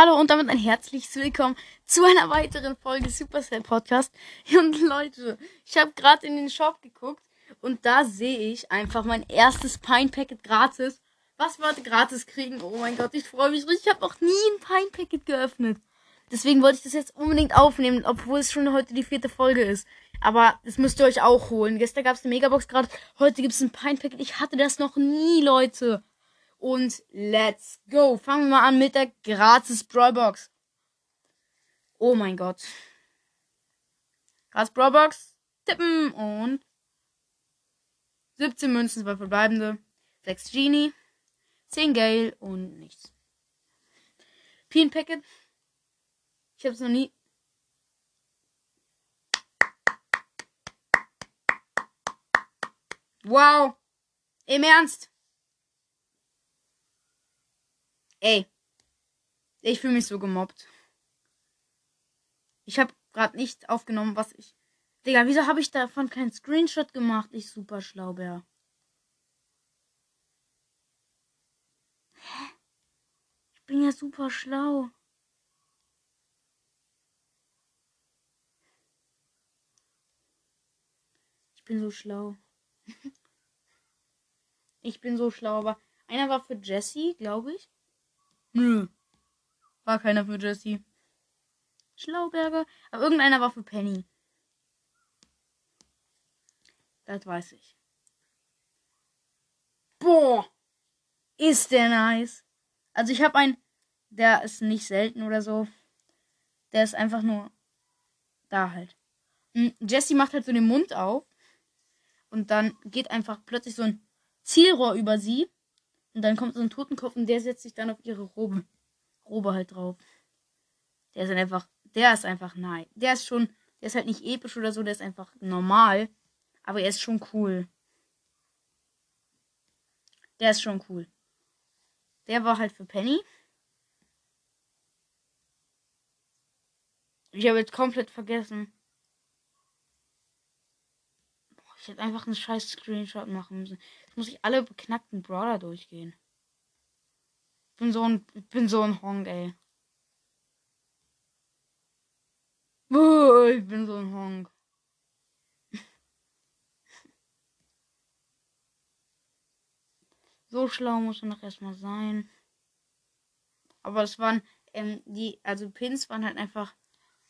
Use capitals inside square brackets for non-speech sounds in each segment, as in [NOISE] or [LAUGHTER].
Hallo und damit ein herzliches Willkommen zu einer weiteren Folge Supercell Podcast. [LAUGHS] Und Leute, ich habe gerade in den Shop geguckt und da sehe ich einfach mein erstes Pine Packet gratis. Was wir gratis kriegen? Oh mein Gott, ich freue mich richtig. Ich habe noch nie ein Pine Packet geöffnet. Deswegen wollte ich das jetzt unbedingt aufnehmen, obwohl es schon heute die vierte Folge ist. Aber das müsst ihr euch auch holen. Gestern gab es eine Megabox gerade, heute gibt es ein Pine Packet. Ich hatte das noch nie, Leute. Und let's go. Fangen wir mal an mit der gratis Brawlbox. Oh mein Gott. Gratis Brawlbox. Tippen und 17 Münzen, 2 verbleibende. 6 Genie. 10 Gale und nichts. Pin Packet. Ich hab's noch nie. Wow. Im Ernst? Ey. Ich fühle mich so gemobbt. Ich habe gerade nicht aufgenommen, was ich. Digga, wieso habe ich davon keinen Screenshot gemacht? Ich super schlau, Bär. Hä? Ich bin ja super schlau. Ich bin so schlau. [LAUGHS] ich bin so schlau, aber einer war für Jesse, glaube ich. Nö. War keiner für Jesse. Schlauberger. Aber irgendeiner war für Penny. Das weiß ich. Boah. Ist der nice. Also ich habe einen, der ist nicht selten oder so. Der ist einfach nur da halt. Hm, Jesse macht halt so den Mund auf. Und dann geht einfach plötzlich so ein Zielrohr über sie. Und dann kommt so ein Totenkopf und der setzt sich dann auf ihre Robe. Robe halt drauf. Der ist einfach, der ist einfach nein. Der ist schon, der ist halt nicht episch oder so, der ist einfach normal. Aber er ist schon cool. Der ist schon cool. Der war halt für Penny. Ich habe jetzt komplett vergessen. Ich hätte einfach einen scheiß Screenshot machen müssen. Jetzt muss ich alle beknackten Brawler durchgehen. Ich bin so ein, ich bin so ein Honk, ey. Ich bin so ein Honk. [LAUGHS] So schlau muss man doch erstmal sein. Aber es waren, ähm, die, also Pins waren halt einfach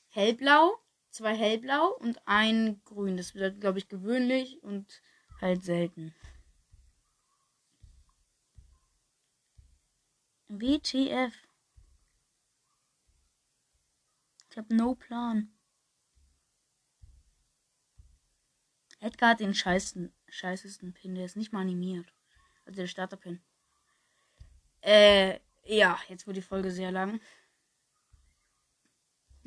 hellblau zwei hellblau und ein grün. Das wird, glaube ich, gewöhnlich und halt selten. WTF. Ich habe no Plan. Edgar hat den scheißen, scheißesten Pin. Der ist nicht mal animiert. Also der Starterpin. Äh, ja, jetzt wird die Folge sehr lang.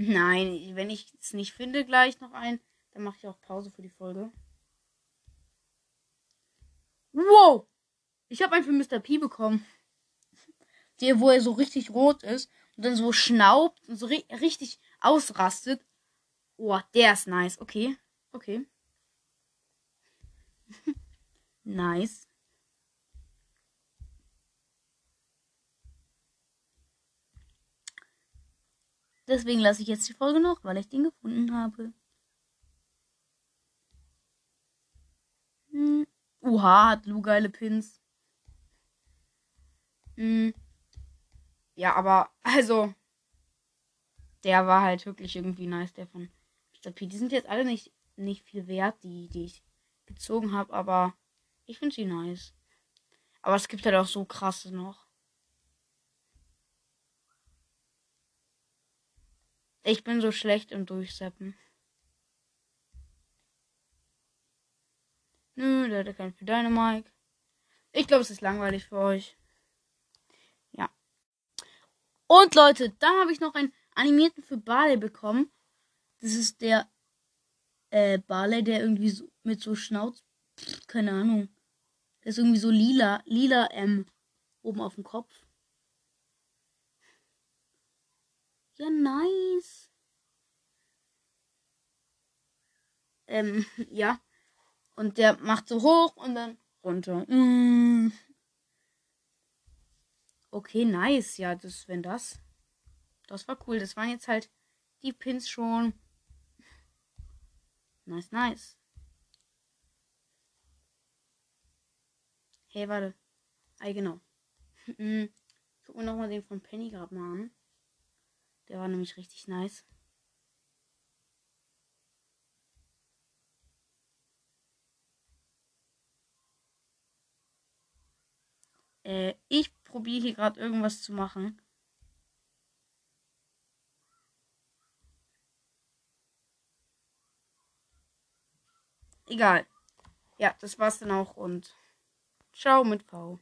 Nein, wenn ich es nicht finde, gleich noch ein, dann mache ich auch Pause für die Folge. Wow! Ich habe einen für Mr. P bekommen. Der, wo er so richtig rot ist und dann so schnaubt und so ri richtig ausrastet. Oh, der ist nice. Okay. Okay. [LAUGHS] nice. Deswegen lasse ich jetzt die Folge noch, weil ich den gefunden habe. Hm. Uha, hat Lu geile Pins. Hm. Ja, aber also der war halt wirklich irgendwie nice, der von Mr. Die sind jetzt alle nicht, nicht viel wert, die, die ich gezogen habe, aber ich finde sie nice. Aber es gibt halt auch so krasse noch. Ich bin so schlecht im Durchseppen. Nö, der hat kein für deine Mike. Ich glaube, es ist langweilig für euch. Ja. Und Leute, dann habe ich noch einen animierten für Barley bekommen. Das ist der äh, Barley, der irgendwie so mit so Schnauz. keine Ahnung. Der ist irgendwie so lila. Lila M. Oben auf dem Kopf. Ja, nice. Ähm, [LAUGHS] ja. Und der macht so hoch und dann runter. Mm. Okay, nice. Ja, das, wenn das. Das war cool. Das waren jetzt halt die Pins schon. Nice, nice. Hey, warte. Ei, genau. [LAUGHS] Hm, guck mir nochmal den von Penny gerade mal an. Der war nämlich richtig nice. Äh, ich probiere hier gerade irgendwas zu machen. Egal. Ja, das war's dann auch und ciao mit V.